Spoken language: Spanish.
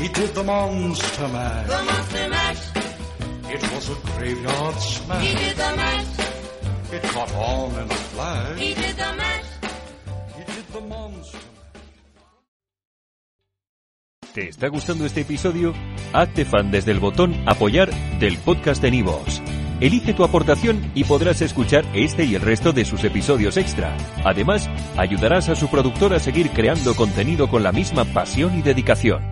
He did the monster mash. The monster mash. It was a graveyard smash. He did the mash. It caught on in a flash. He did the mash. He did the monster ¿Te está gustando este episodio? Hazte fan desde el botón Apoyar del podcast de Nivos. Elige tu aportación y podrás escuchar este y el resto de sus episodios extra. Además, ayudarás a su productor a seguir creando contenido con la misma pasión y dedicación.